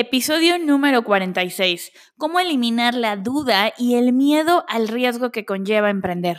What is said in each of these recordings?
Episodio número 46. Cómo eliminar la duda y el miedo al riesgo que conlleva emprender.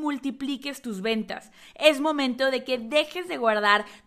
multipliques tus ventas. Es momento de que dejes de guardar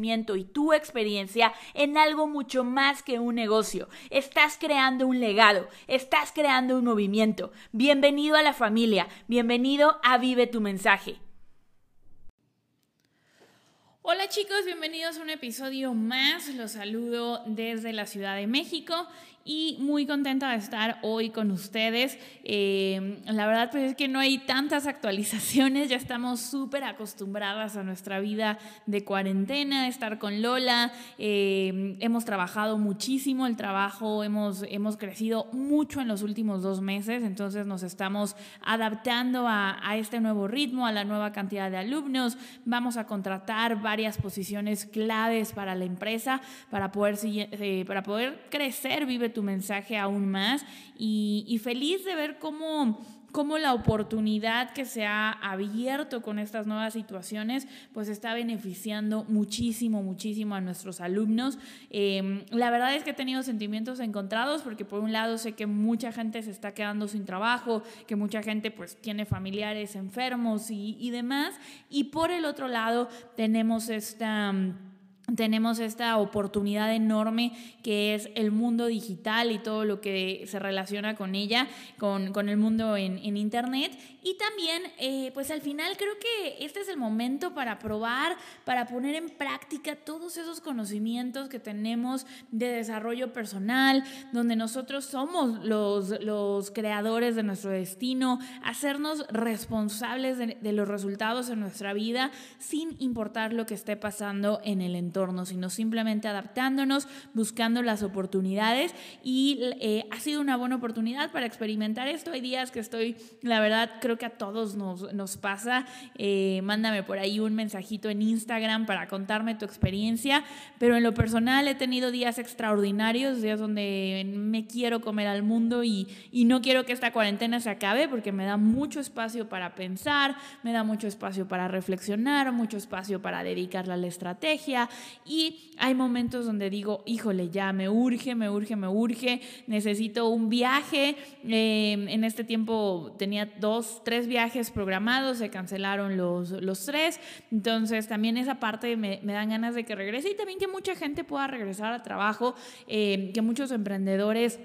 y tu experiencia en algo mucho más que un negocio. Estás creando un legado, estás creando un movimiento. Bienvenido a la familia, bienvenido a Vive tu mensaje. Hola chicos, bienvenidos a un episodio más. Los saludo desde la Ciudad de México y muy contenta de estar hoy con ustedes. Eh, la verdad pues es que no hay tantas actualizaciones, ya estamos súper acostumbradas a nuestra vida de cuarentena, estar con Lola, eh, hemos trabajado muchísimo, el trabajo hemos, hemos crecido mucho en los últimos dos meses, entonces nos estamos adaptando a, a este nuevo ritmo, a la nueva cantidad de alumnos, vamos a contratar varias posiciones claves para la empresa para poder, eh, para poder crecer, vive tu mensaje aún más y, feliz de ver cómo cómo la oportunidad que se ha abierto con estas nuevas situaciones, pues está beneficiando muchísimo, muchísimo a nuestros alumnos. Em, la verdad es que he tenido sentimientos encontrados porque por un lado sé que mucha gente se está quedando sin trabajo, que mucha gente pues tiene familiares enfermos y, y demás, y por el otro lado tenemos esta tenemos esta oportunidad enorme que es el mundo digital y todo lo que se relaciona con ella, con, con el mundo en, en, Internet. Y también, eh, pues al final creo que este es el momento para probar, para poner en práctica todos esos conocimientos que tenemos de desarrollo personal, donde nosotros somos los, los creadores de nuestro destino, hacernos responsables de, de los resultados en nuestra vida sin importar lo que esté pasando en el entorno sino simplemente adaptándonos, buscando las oportunidades y eh, ha sido una buena oportunidad para experimentar esto. Hay días que estoy, la verdad, creo que a todos nos, nos pasa. Eh, mándame por ahí un mensajito en Instagram para contarme tu experiencia, pero en lo personal he tenido días extraordinarios, días donde me quiero comer al mundo y, y no quiero que esta cuarentena se acabe porque me da mucho espacio para pensar, me da mucho espacio para reflexionar, mucho espacio para dedicarle a la estrategia y hay momentos donde digo, híjole, ya me urge, me urge, me urge, necesito un viaje. Em, en este tiempo tenía dos, tres viajes programados, se cancelaron los, los tres. Entonces también esa parte me, me, dan ganas de que regrese y también que mucha gente pueda regresar a trabajo, em, que muchos emprendedores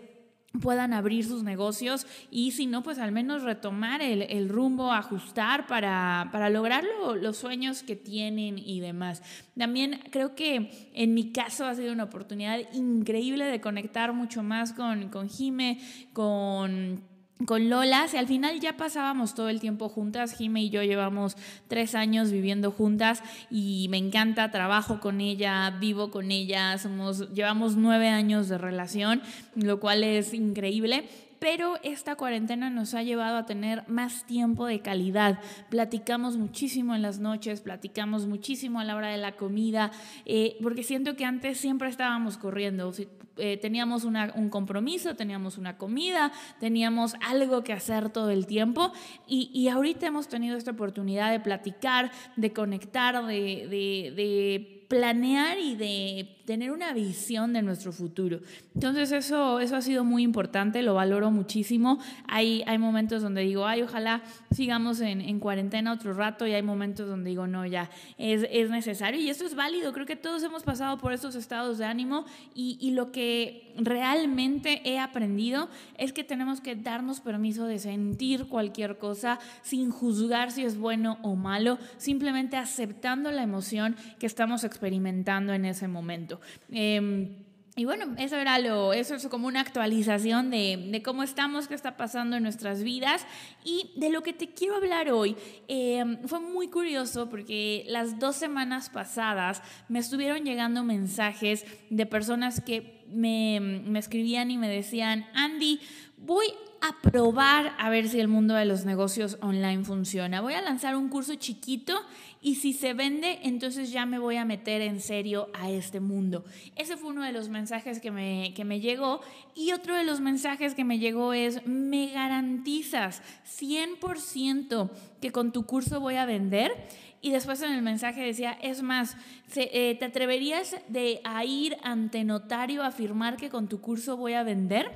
puedan abrir sus negocios y si no, pues al menos retomar el, rumbo, ajustar para, para lograr los sueños que tienen y demás. También creo que en mi caso ha sido una oportunidad increíble de conectar mucho más con, con Jime, con con Lola, si al final ya pasábamos todo el tiempo juntas, Jime y yo llevamos tres años viviendo juntas y me encanta, trabajo con ella, vivo con ella, somos, llevamos nueve años de relación, lo cual es increíble pero esta cuarentena nos ha llevado a tener más tiempo de calidad. Platicamos muchísimo en las noches, platicamos muchísimo a la hora de la comida, eh, porque siento que antes siempre estábamos corriendo. Eh, teníamos un compromiso, teníamos una comida, teníamos algo que hacer todo el tiempo y, ahorita hemos tenido esta oportunidad de platicar, de conectar, de planear y de tener una visión de nuestro futuro. Entonces eso, eso ha sido muy importante, lo valoro muchísimo. Hay, hay momentos donde digo, ay, ojalá sigamos en, en cuarentena otro rato y hay momentos donde digo, no, ya es, es, necesario y esto es válido. Creo que todos hemos pasado por estos estados de ánimo y, y lo que realmente he aprendido es que tenemos que darnos permiso de sentir cualquier cosa sin juzgar si es bueno o malo, simplemente aceptando la emoción que estamos experimentando en ese momento. Em, y bueno, eso era lo, eso es como una actualización de, de, cómo estamos, qué está pasando en nuestras vidas y de lo que te quiero hablar hoy. Em, fue muy curioso porque las dos semanas pasadas me estuvieron llegando mensajes de personas que me, me escribían y me decían, Andy, voy a probar a ver si el mundo de los negocios online funciona. Voy a lanzar un curso chiquito y si se vende, entonces ya me voy a meter en serio a este mundo. Ese fue uno de los mensajes que me, que me llegó. Y otro de los mensajes que me llegó es, me garantizas 100% que con tu curso voy a vender. Y después en el mensaje decía, es más, eh, ¿te atreverías de, a ir ante notario a afirmar que con tu curso voy a vender?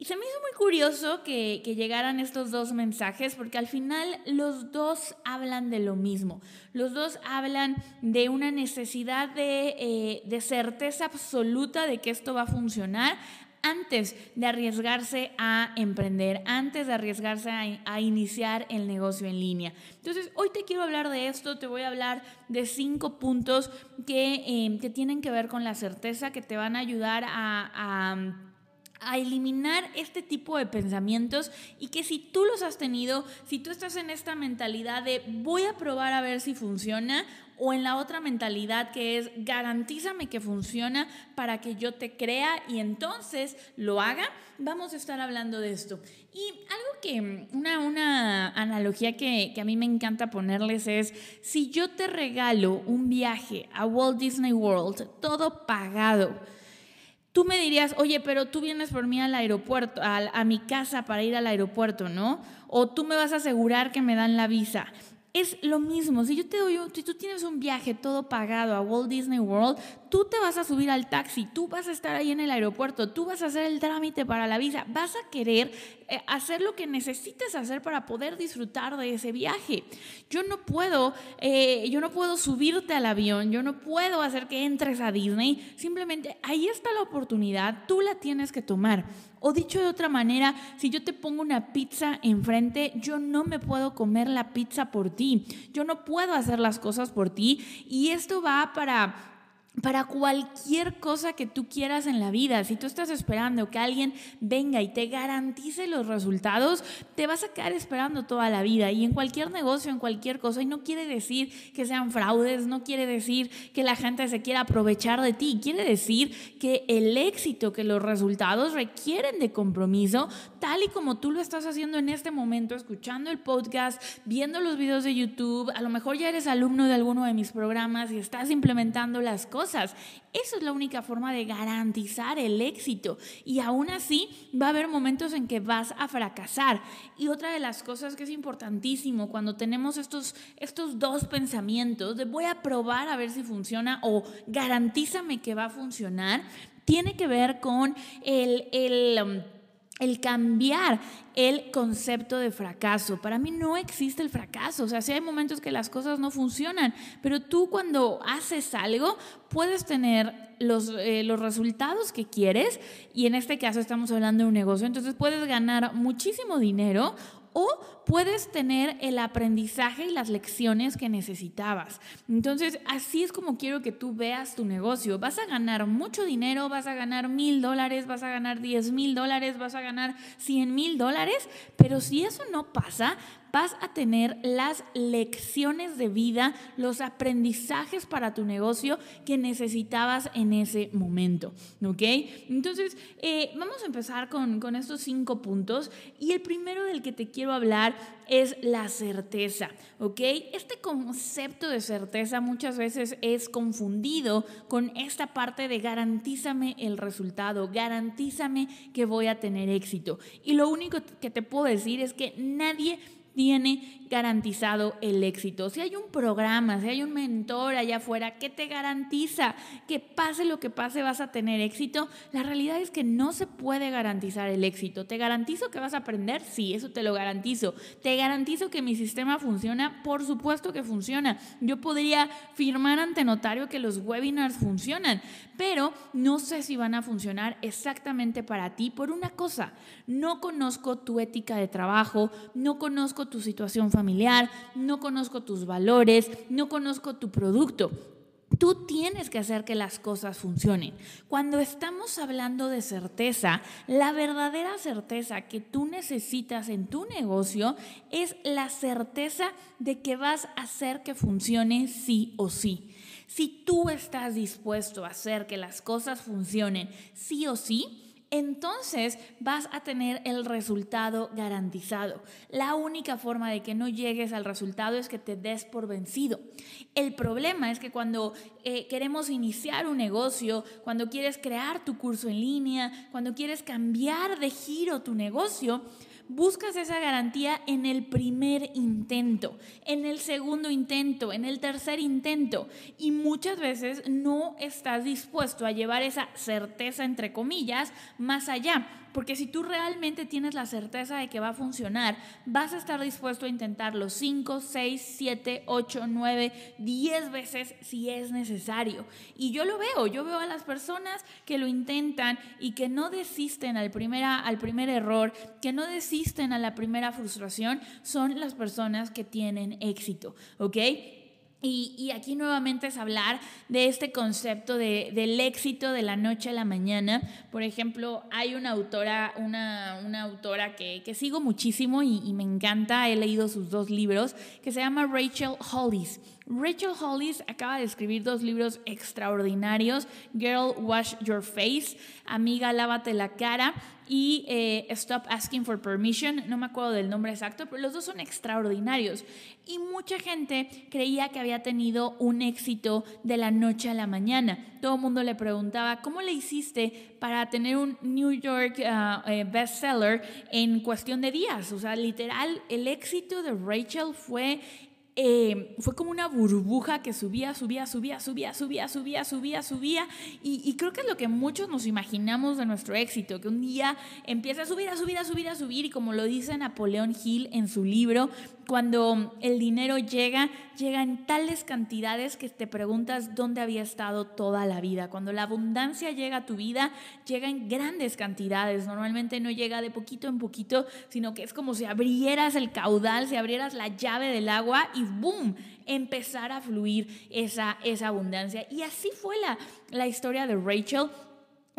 Y se me hizo muy curioso que, llegaran estos dos mensajes porque al final los dos hablan de lo mismo. Los dos hablan de una necesidad de, eh, de certeza absoluta de que esto va a funcionar antes de arriesgarse a emprender, antes de arriesgarse a, iniciar el negocio en línea. Entonces, hoy te quiero hablar de esto, te voy a hablar de cinco puntos que, eh, que tienen que ver con la certeza, que te van a ayudar a eliminar este tipo de pensamientos y que si tú los has tenido, si tú estás en esta mentalidad de voy a probar a ver si funciona o en la otra mentalidad que es garantízame que funciona para que yo te crea y entonces lo haga, vamos a estar hablando de esto. Y algo que, una, una analogía que, que a mí me encanta ponerles es, si yo te regalo un viaje a Walt Disney World, todo pagado, Tú me dirías, oye, pero tú vienes por mí al aeropuerto, a, mi casa para ir al aeropuerto, ¿no? O tú me vas a asegurar que me dan la visa. Es lo mismo, si yo te doy, si tú tienes un viaje todo pagado a Walt Disney World, tú te vas a subir al taxi, tú vas a estar ahí en el aeropuerto, tú vas a hacer el trámite para la visa, vas a querer hacer lo que necesites hacer para poder disfrutar de ese viaje. Yo no puedo, eh, yo no puedo subirte al avión, yo no puedo hacer que entres a Disney, simplemente ahí está la oportunidad, tú la tienes que tomar. O dicho de otra manera, si yo te pongo una pizza enfrente, yo no me puedo comer la pizza por ti. Yo no puedo hacer las cosas por ti. Y esto va para para cualquier cosa que tú quieras en la vida. Si tú estás esperando que alguien venga y te garantice los resultados, te vas a quedar esperando toda la vida. Y en cualquier negocio, en cualquier cosa, y no quiere decir que sean fraudes, no quiere decir que la gente se quiera aprovechar de ti, quiere decir que el éxito, que los resultados requieren de compromiso, tal y como tú lo estás haciendo en este momento, escuchando el podcast, viendo los videos de YouTube, a lo mejor ya eres alumno de alguno de mis programas y estás implementando las cosas eso es la única forma de garantizar el éxito. Y aún así va a haber momentos en que vas a fracasar. Y otra de las cosas que es importantísimo cuando tenemos estos, estos dos pensamientos de voy a probar a ver si funciona o garantízame que va a funcionar, tiene que ver con el... um, el cambiar el concepto de fracaso. Para mí no existe el fracaso. O sea, sí hay momentos que las cosas no funcionan, pero tú cuando haces algo puedes tener los, eh, los resultados que quieres y en este caso estamos hablando de un negocio, entonces puedes ganar muchísimo dinero o puedes tener el aprendizaje y las lecciones que necesitabas. Entonces, así es como quiero que tú veas tu negocio. Vas a ganar mucho dinero, vas a ganar mil dólares, vas a ganar diez mil dólares, vas a ganar cien mil dólares, pero si eso no pasa, vas a tener las lecciones de vida, los aprendizajes para tu negocio que necesitabas en ese momento. ¿Ok? Entonces, eh, vamos a empezar con, con estos cinco puntos y el primero del que te quiero hablar es la certeza, ¿ok? Este concepto de certeza muchas veces es confundido con esta parte de garantízame el resultado, garantízame que voy a tener éxito. Y lo único que te puedo decir es que nadie tiene garantizado el éxito. Si hay un programa, si hay un mentor allá afuera que te garantiza que pase lo que pase vas a tener éxito, la realidad es que no se puede garantizar el éxito. ¿Te garantizo que vas a aprender? Sí, eso te lo garantizo. ¿Te garantizo que mi sistema funciona? Por supuesto que funciona. Yo podría firmar ante notario que los webinars funcionan, pero no sé si van a funcionar exactamente para ti por una cosa. No conozco tu ética de trabajo, no conozco tu situación familiar, no conozco tus valores, no conozco tu producto. Tú tienes que hacer que las cosas funcionen. Cuando estamos hablando de certeza, la verdadera certeza que tú necesitas en tu negocio es la certeza de que vas a hacer que funcione sí o sí. Si tú estás dispuesto a hacer que las cosas funcionen sí o sí, entonces vas a tener el resultado garantizado. La única forma de que no llegues al resultado es que te des por vencido. El problema es que cuando eh, queremos iniciar un negocio, cuando quieres crear tu curso en línea, cuando quieres cambiar de giro tu negocio, buscas esa garantía en el primer intento, en el segundo intento, en el tercer intento y muchas veces no estás dispuesto a llevar esa certeza, entre comillas, más allá. Porque si tú realmente tienes la certeza de que va a funcionar, vas a estar dispuesto a intentarlo 5, 6, 7, 8, 9, 10 veces si es necesario. Y yo lo veo, yo veo a las personas que lo intentan y que no desisten al, primera, al primer error, que no desisten a la primera frustración, son las personas que tienen éxito, ¿ok? Y, aquí nuevamente es hablar de este concepto de, del éxito de la noche a la mañana. Por ejemplo, hay una autora, una, una autora que, que, sigo muchísimo y, y, me encanta, he leído sus dos libros, que se llama Rachel Hollis. Rachel Hollis acaba de escribir dos libros extraordinarios, Girl Wash Your Face, Amiga Lávate la Cara y eh, Stop Asking for Permission, no me acuerdo del nombre exacto, pero los dos son extraordinarios. Y mucha gente creía que había tenido un éxito de la noche a la mañana. Todo el mundo le preguntaba, ¿cómo le hiciste para tener un New York ah, eh, bestseller en cuestión de días? O sea, literal, el éxito de Rachel fue eh, fue como una burbuja que subía, subía, subía, subía, subía, subía, subía, subía. Y, y, creo que es lo que muchos nos imaginamos de nuestro éxito, que un día empieza a subir, a subir, a subir, a subir. Y como lo dice Napoleón Hill en su libro, cuando el dinero llega, llega en tales cantidades que te preguntas dónde había estado toda la vida. Cuando la abundancia llega a tu vida, llega en grandes cantidades. Normalmente no llega de poquito en poquito, sino que es como si abrieras el caudal, si abrieras la llave del agua y ¡boom! empezar a fluir esa, esa abundancia. Y así fue la, la historia de Rachel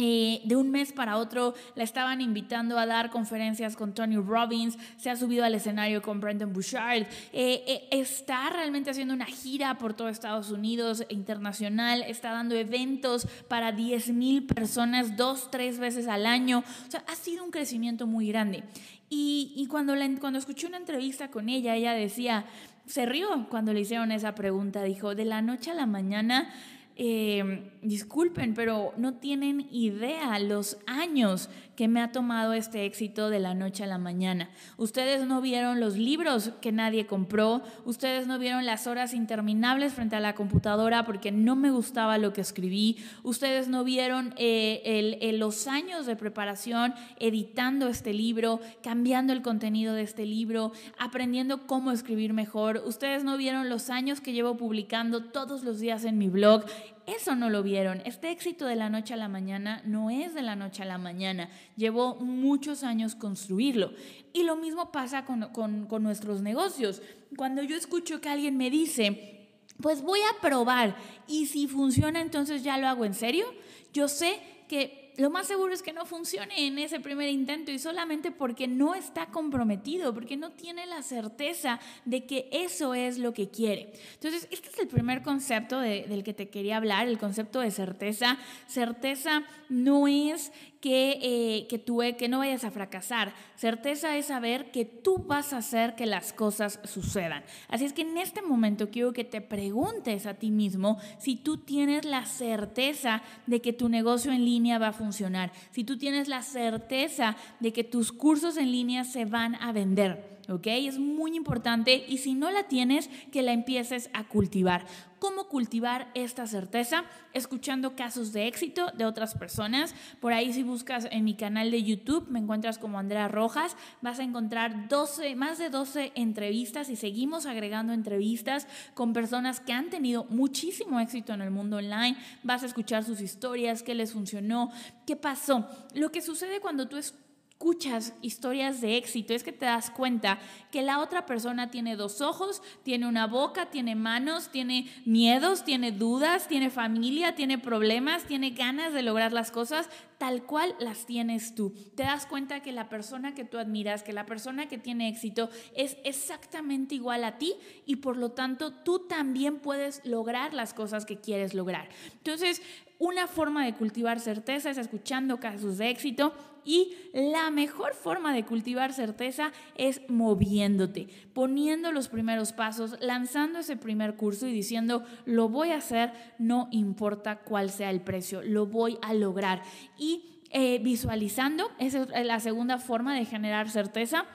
eh, de un mes para otro la estaban invitando a dar conferencias con Tony Robbins, se ha subido al escenario con Brendan Bouchard, eh, eh, está realmente haciendo una gira por todo Estados Unidos internacional, está dando eventos para 10 mil personas dos, tres veces al año, o sea, ha sido un crecimiento muy grande. Y, cuando, la, cuando escuché una entrevista con ella, ella decía, se rió cuando le hicieron esa pregunta, dijo, de la noche a la mañana eh, disculpen, pero no tienen idea los años que me ha tomado este éxito de la noche a la mañana. Ustedes no vieron los libros que nadie compró, ustedes no vieron las horas interminables frente a la computadora porque no me gustaba lo que escribí, ustedes no vieron eh, los años de preparación editando este libro, cambiando el contenido de este libro, aprendiendo cómo escribir mejor, ustedes no vieron los años que llevo publicando todos los días en mi blog. Eso no lo vieron. Este éxito de la noche a la mañana no es de la noche a la mañana llevó muchos años construirlo. Y lo mismo pasa con, con nuestros negocios. Cuando yo escucho que alguien me dice, pues voy a probar y si funciona entonces ya lo hago en serio, yo sé que lo más seguro es que no funcione en ese primer intento y solamente porque no está comprometido, porque no tiene la certeza de que eso es lo que quiere. Entonces, este es el primer concepto del que te quería hablar, el concepto de certeza. Certeza no es que, eh, que, tú, que no vayas a fracasar. Certeza es saber que tú vas a hacer que las cosas sucedan. Así es que en este momento quiero que te preguntes a ti mismo si tú tienes la certeza de que tu negocio en línea va a funcionar, si tú tienes la certeza de que tus cursos en línea se van a vender. ¿Ok? Es muy importante y si no la tienes, que la empieces a cultivar. ¿Cómo cultivar esta certeza? Escuchando casos de éxito de otras personas. Por ahí si buscas en mi canal de YouTube, me encuentras como Andrea Rojas, vas a encontrar 12, más de 12 entrevistas y seguimos agregando entrevistas con personas que han tenido muchísimo éxito en el mundo online. Vas a escuchar sus historias, qué les funcionó, qué pasó. Lo que sucede cuando tú escuchas historias de éxito es que te das cuenta que la otra persona tiene dos ojos, tiene una boca, tiene manos, tiene miedos, tiene dudas, tiene familia, tiene problemas, tiene ganas de lograr las cosas tal cual las tienes tú. Te das cuenta que la persona que tú admiras, que la persona que tiene éxito es exactamente igual a ti y por lo tanto tú también puedes lograr las cosas que quieres lograr. Entonces, una forma de cultivar certeza es escuchando casos de éxito y la mejor forma de cultivar certeza es moviéndote, poniendo los primeros pasos, lanzando ese primer curso y diciendo, lo voy a hacer, no importa cuál sea el precio, lo voy a lograr. Y eh, visualizando, esa es la segunda forma de generar certeza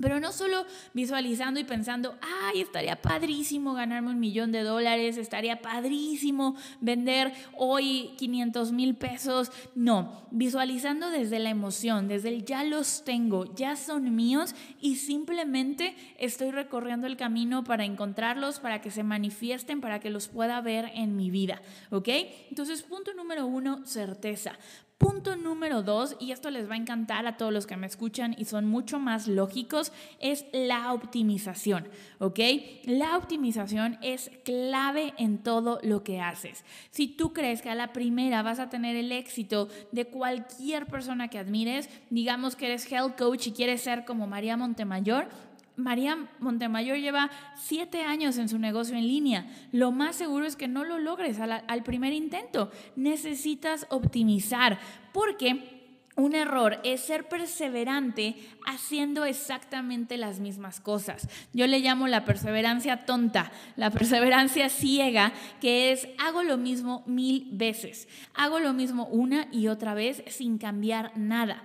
pero no solo visualizando y pensando, ay, estaría padrísimo ganarme un millón de dólares, estaría padrísimo vender hoy 500 mil pesos. No, visualizando desde la emoción, desde el ya los tengo, ya son míos y simplemente estoy recorriendo el camino para encontrarlos, para que se manifiesten, para que los pueda ver en mi vida. ¿Ok? Entonces, punto número uno, certeza. Punto número dos, y esto les va a encantar a todos los que me escuchan y son mucho más lógicos, es la optimización, ¿ok? La optimización es clave en todo lo que haces. Si tú crees que a la primera vas a tener el éxito de cualquier persona que admires, digamos que eres health coach y quieres ser como María Montemayor, María Montemayor lleva siete años en su negocio en línea. Lo más seguro es que no lo logres al, primer intento. Necesitas optimizar porque un error es ser perseverante haciendo exactamente las mismas cosas. Yo le llamo la perseverancia tonta, la perseverancia ciega, que es hago lo mismo mil veces, hago lo mismo una y otra vez sin cambiar nada.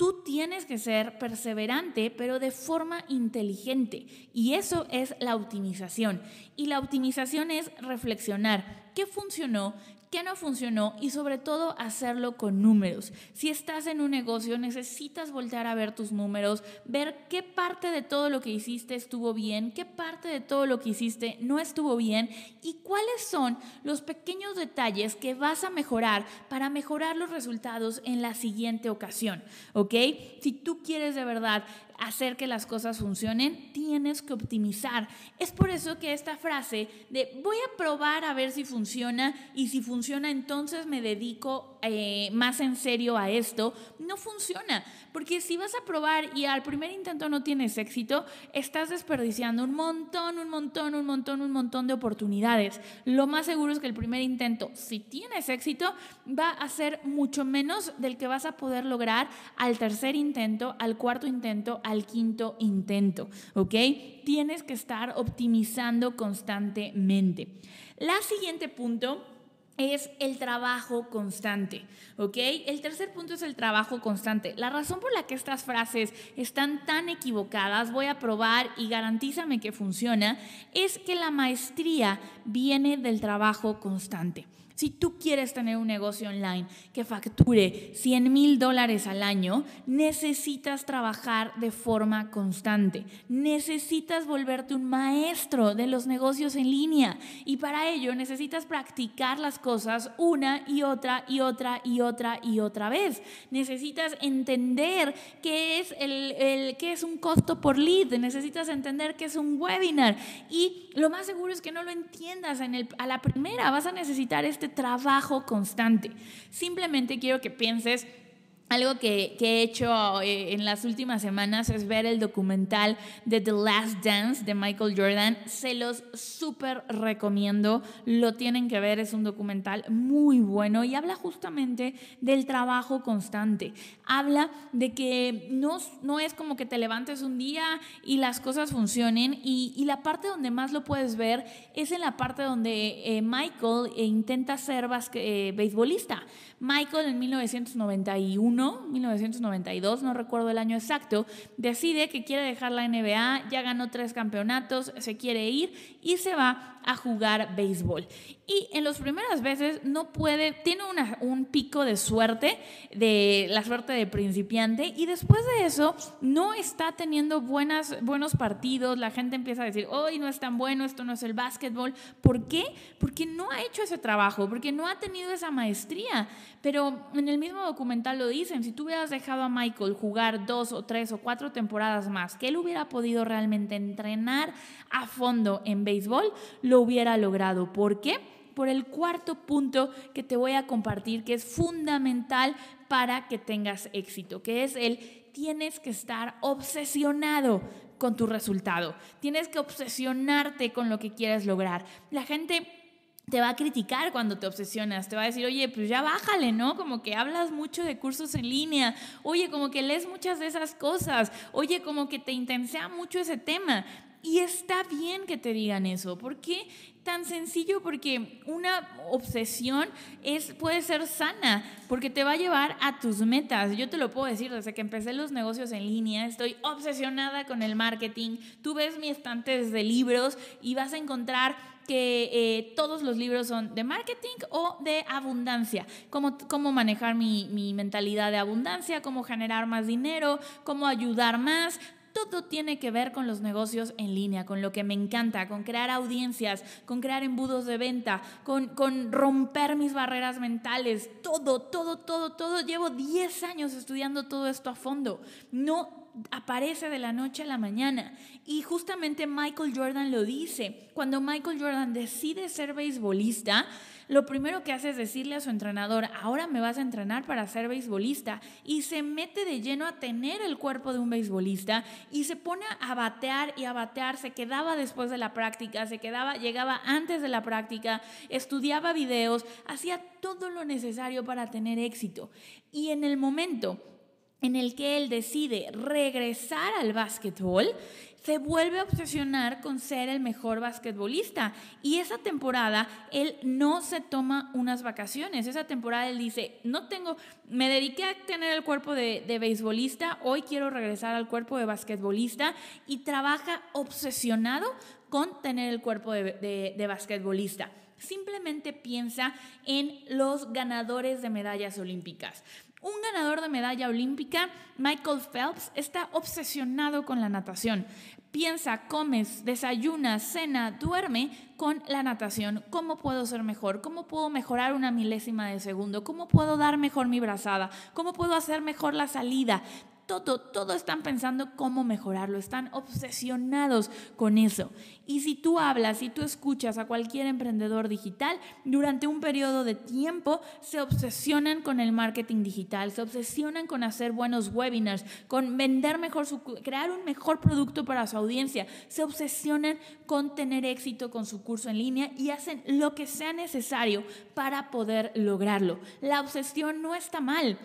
Tú tienes que ser perseverante, pero de forma inteligente. Y eso es la optimización. Y la optimización es reflexionar qué funcionó, qué no funcionó y sobre todo hacerlo con números. Si estás en un negocio, necesitas voltear a ver tus números, ver qué parte de todo lo que hiciste estuvo bien, qué parte de todo lo que hiciste no estuvo bien y cuáles son los pequeños detalles que vas a mejorar para mejorar los resultados en la siguiente ocasión, ¿ok? Si tú quieres de verdad hacer que las cosas funcionen, tienes que optimizar. Es por eso que esta frase de voy a probar a ver si funciona y si funciona entonces me dedico eh, más en serio a esto, no funciona. Porque si vas a probar y al primer intento no tienes éxito, estás desperdiciando un montón, un montón, un montón, un montón de oportunidades. Lo más seguro es que el primer intento, si tienes éxito, va a ser mucho menos del que vas a poder lograr al tercer intento, al cuarto intento, al quinto intento. ¿Ok? Tienes que estar optimizando constantemente. La siguiente punto es el trabajo constante, ¿ok? El tercer punto es el trabajo constante. La razón por la que estas frases están tan equivocadas, voy a probar y garantízame que funciona, es que la maestría viene del trabajo constante. Si tú quieres tener un negocio online que facture 100 mil dólares al año, necesitas trabajar de forma constante. Necesitas volverte un maestro de los negocios en línea. Y para ello necesitas practicar las cosas una y otra y otra y otra y otra vez. Necesitas entender qué es, el, qué es un costo por lead. Necesitas entender qué es un webinar. Y lo más seguro es que no lo entiendas en el, a la primera. Vas a necesitar este trabajo constante. Simplemente quiero que pienses algo que, he hecho eh, en las últimas semanas es ver el documental de The Last Dance de Michael Jordan. Se los súper recomiendo. Lo tienen que ver. Es un documental muy bueno y habla justamente del trabajo constante. Habla de que no, no es como que te levantes un día y las cosas funcionen. Y, la parte donde más lo puedes ver es en la parte donde eh, Michael intenta ser beisbolista Michael en 1991, 1992, no recuerdo el año exacto, decide que quiere dejar la NBA, ya ganó tres campeonatos, se quiere ir y se va a jugar béisbol. Y en las primeras veces no puede, tiene un pico de suerte, de la suerte de principiante, y después de eso no está teniendo buenas, buenos partidos, la gente empieza a decir, hoy no es tan bueno, esto no es el básquetbol. ¿Por qué? Porque no ha hecho ese trabajo, porque no ha tenido esa maestría. Pero en el mismo documental lo dicen, si tú hubieras dejado a Michael jugar dos o tres o cuatro temporadas más, que él hubiera podido realmente entrenar a fondo en béisbol, lo hubiera logrado. ¿Por qué? Por el cuarto punto que te voy a compartir, que es fundamental para que tengas éxito, que es el tienes que estar obsesionado con tu resultado. Tienes que obsesionarte con lo que quieres lograr. La gente te va a criticar cuando te obsesionas, te va a decir, oye, pues ya bájale, ¿no? Como que hablas mucho de cursos en línea, oye, como que lees muchas de esas cosas, oye, como que te intensea mucho ese tema. Y está bien que te digan eso. ¿Por qué tan sencillo? Porque una obsesión es, puede ser sana, porque te va a llevar a tus metas. Yo te lo puedo decir, desde que empecé los negocios en línea, estoy obsesionada con el marketing. Tú ves mi estante de libros y vas a encontrar que eh, todos los libros son de marketing o de abundancia, cómo, cómo manejar mi, mi mentalidad de abundancia, cómo generar más dinero, cómo ayudar más, todo tiene que ver con los negocios en línea, con lo que me encanta, con crear audiencias, con crear embudos de venta, con, con romper mis barreras mentales, todo, todo, todo, todo. Llevo 10 años estudiando todo esto a fondo. No aparece de la noche a la mañana. Y justamente Michael Jordan lo dice. Cuando Michael Jordan decide ser beisbolista, lo primero que hace es decirle a su entrenador, ahora me vas a entrenar para ser beisbolista. Y se mete de lleno a tener el cuerpo de un beisbolista y se pone a batear y a batear. Se quedaba después de la práctica, se quedaba, llegaba antes de la práctica, estudiaba videos, hacía todo lo necesario para tener éxito. Y en el momento en el que él decide regresar al básquetbol, se vuelve a obsesionar con ser el mejor basquetbolista. Y esa temporada él no se toma unas vacaciones. Esa temporada él dice, no tengo, me dediqué a tener el cuerpo de, de beisbolista, hoy quiero regresar al cuerpo de basquetbolista y trabaja obsesionado con tener el cuerpo de, de. Simplemente piensa en los ganadores de medallas olímpicas. Un ganador de medalla olímpica, Michael Phelps, está obsesionado con la natación. Piensa, comes, desayuna, cena, duerme con la natación. ¿Cómo puedo ser mejor? ¿Cómo puedo mejorar una milésima de segundo? ¿Cómo puedo dar mejor mi brazada? ¿Cómo puedo hacer mejor la salida? Todo, todo están pensando cómo mejorarlo, están obsesionados con eso. Y si tú hablas, si tú escuchas a cualquier emprendedor digital, durante un periodo de tiempo se obsesionan con el marketing digital, se obsesionan con hacer buenos webinars, con vender mejor, crear un mejor producto para su audiencia, se obsesionan con tener éxito con su curso en línea y hacen lo que sea necesario para poder lograrlo. La obsesión no está mal.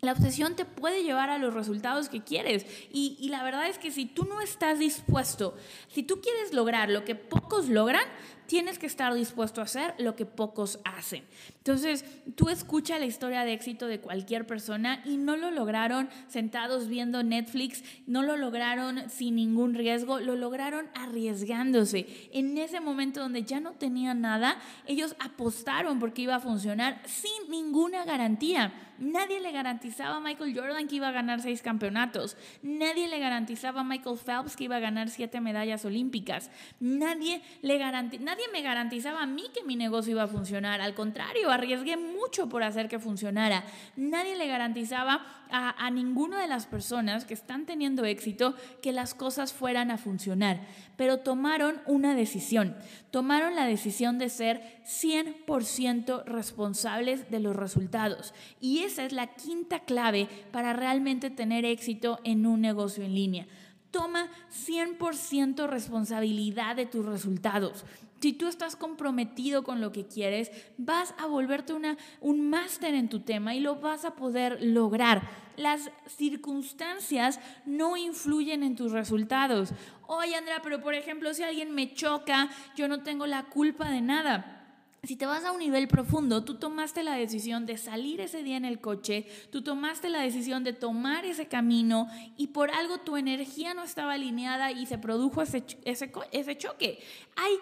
La obsesión te puede llevar a los resultados que quieres. Y, y, la verdad es que si tú no estás dispuesto, si tú quieres lograr lo que pocos logran, tienes que estar dispuesto a hacer lo que pocos hacen. Entonces, tú escucha la historia de éxito de cualquier persona y no lo lograron sentados viendo Netflix, no lo lograron sin ningún riesgo, lo lograron arriesgándose. En ese momento donde ya no tenían nada, ellos apostaron porque iba a funcionar sin ninguna garantía. Nadie le garantizaba a Michael Jordan que iba a ganar seis campeonatos. Nadie le garantizaba a Michael Phelps que iba a ganar siete medallas olímpicas. Nadie le garantizaba nadie me garantizaba a mí que mi negocio iba a funcionar. Al contrario, arriesgué mucho por hacer que funcionara. Nadie le garantizaba a, a ninguna de las personas que están teniendo éxito que las cosas fueran a funcionar. Pero tomaron una decisión. Tomaron la decisión de ser 100% responsables de los resultados. Y esa es la quinta clave para realmente tener éxito en un negocio en línea toma 100% responsabilidad de tus resultados. Si tú estás comprometido con lo que quieres, vas a volverte una, un máster en tu tema y lo vas a poder lograr. Las circunstancias no influyen en tus resultados. Oye, Andrea, pero por ejemplo, si alguien me choca, yo no tengo la culpa de nada. si te vas a un nivel profundo, tú tomaste la decisión de salir ese día en el coche, tú tomaste la decisión de tomar ese camino y por algo tu energía no estaba alineada y se produjo ese, ese, ese choque. Hay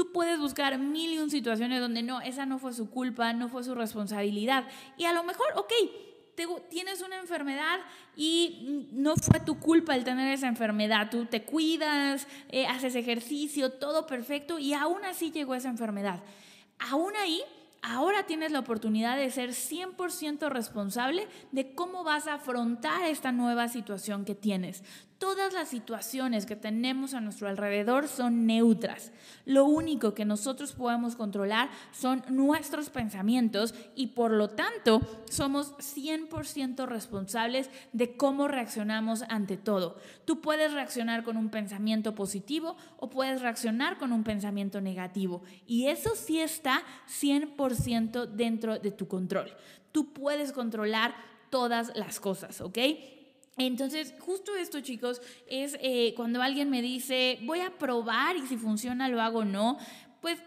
Tú puedes buscar mil y un situaciones donde no, esa no fue su culpa, no fue su responsabilidad. Y a lo mejor, ok, tienes una enfermedad y no fue tu culpa el tener esa enfermedad. Tú te cuidas, eh, haces ejercicio, todo perfecto y aún así llegó esa enfermedad. Aún ahí, ahora tienes la oportunidad de ser 100% responsable de cómo vas a afrontar esta nueva situación que tienes todas las situaciones que tenemos a nuestro alrededor son neutras. Lo único que nosotros podemos controlar son nuestros pensamientos y por lo tanto somos 100% responsables de cómo reaccionamos ante todo. Tú puedes reaccionar con un pensamiento positivo o puedes reaccionar con un pensamiento negativo y eso sí está 100% dentro de tu control. Tú puedes controlar todas las cosas, ¿ok? Entonces, justo esto, chicos, es eh, cuando alguien me dice, voy a probar y si funciona lo hago o no, pues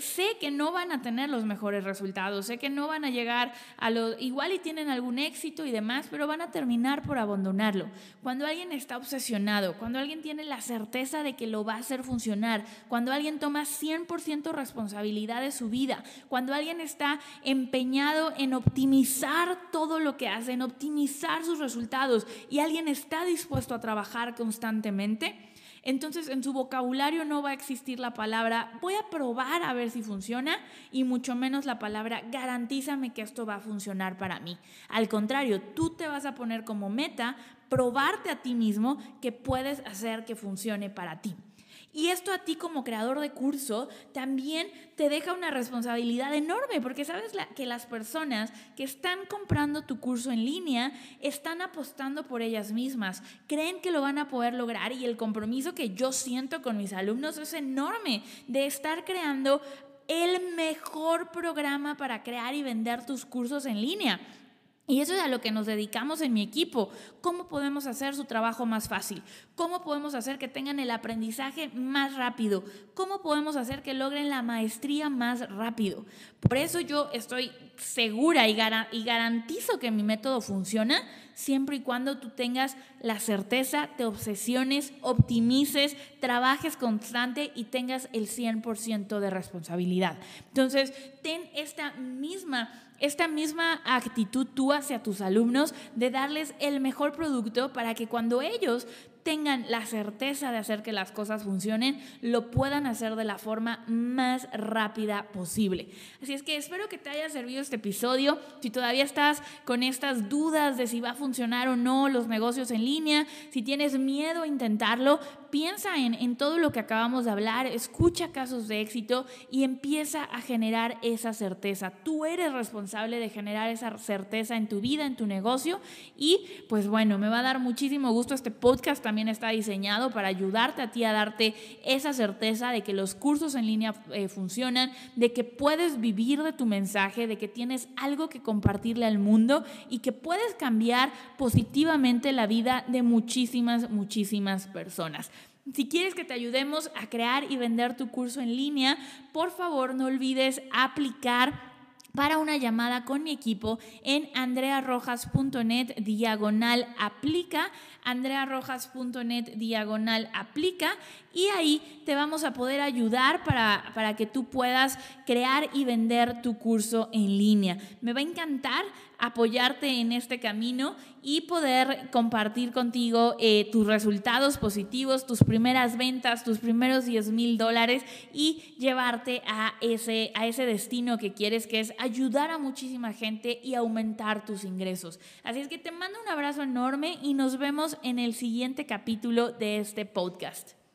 sé que no van a tener los mejores resultados, sé que no van a llegar a lo, igual y tienen algún éxito y demás, pero van a terminar por abandonarlo. Cuando alguien está obsesionado, cuando alguien tiene la certeza de que lo va a hacer funcionar, cuando alguien toma 100% responsabilidad de su vida, cuando alguien está empeñado en optimizar todo lo que hace, en optimizar sus resultados y alguien está dispuesto a trabajar constantemente, entonces en su vocabulario no va a existir la palabra voy a probar a ver si funciona y mucho menos la palabra garantízame que esto va a funcionar para mí. Al contrario, tú te vas a poner como meta probarte a ti mismo que puedes hacer que funcione para ti. Y esto a ti como creador de curso también te deja una responsabilidad enorme, porque sabes que las personas que están comprando tu curso en línea están apostando por ellas mismas, creen que lo van a poder lograr y el compromiso que yo siento con mis alumnos es enorme de estar creando el mejor programa para crear y vender tus cursos en línea. Y eso es a lo que nos dedicamos en mi equipo. ¿Cómo podemos hacer su trabajo más fácil? ¿Cómo podemos hacer que tengan el aprendizaje más rápido? ¿Cómo podemos hacer que logren la maestría más rápido? Por eso yo estoy segura y, garantizo que mi método funciona siempre y cuando tú tengas la certeza, te obsesiones, optimices, trabajes constante y tengas el 100% de responsabilidad. Entonces, ten esta misma esta misma actitud tú hacia tus alumnos de darles el mejor producto para que cuando ellos tengan la certeza de hacer que las cosas funcionen, lo puedan hacer de la forma más rápida posible. Así es que espero que te haya servido este episodio. Si todavía estás con estas dudas de si va a funcionar o no los negocios en línea, si tienes miedo a intentarlo, piensa en, en todo lo que acabamos de hablar, escucha casos de éxito y empieza a generar esa certeza. Tú eres responsable de generar esa certeza en tu vida, en tu negocio y pues bueno, me va a dar muchísimo gusto este podcast también también está diseñado para ayudarte a ti a darte esa certeza de que los cursos en línea eh, funcionan, de que puedes vivir de tu mensaje, de que tienes algo que compartirle al mundo y que puedes cambiar positivamente la vida de muchísimas, muchísimas personas. Si quieres que te ayudemos a crear y vender tu curso en línea, por favor no olvides aplicar para una llamada con mi equipo en andrearrojas.net diagonal aplica, andrearrojas.net diagonal aplica y ahí te vamos a poder ayudar para, para que tú puedas crear y vender tu curso en línea. Me va a encantar apoyarte en este camino y poder compartir contigo eh, tus resultados positivos, tus primeras ventas, tus primeros 10 mil dólares y llevarte a ese, a ese destino que quieres, que es ayudar a muchísima gente y aumentar tus ingresos. Así es que te mando un abrazo enorme y nos vemos en el siguiente capítulo de este podcast.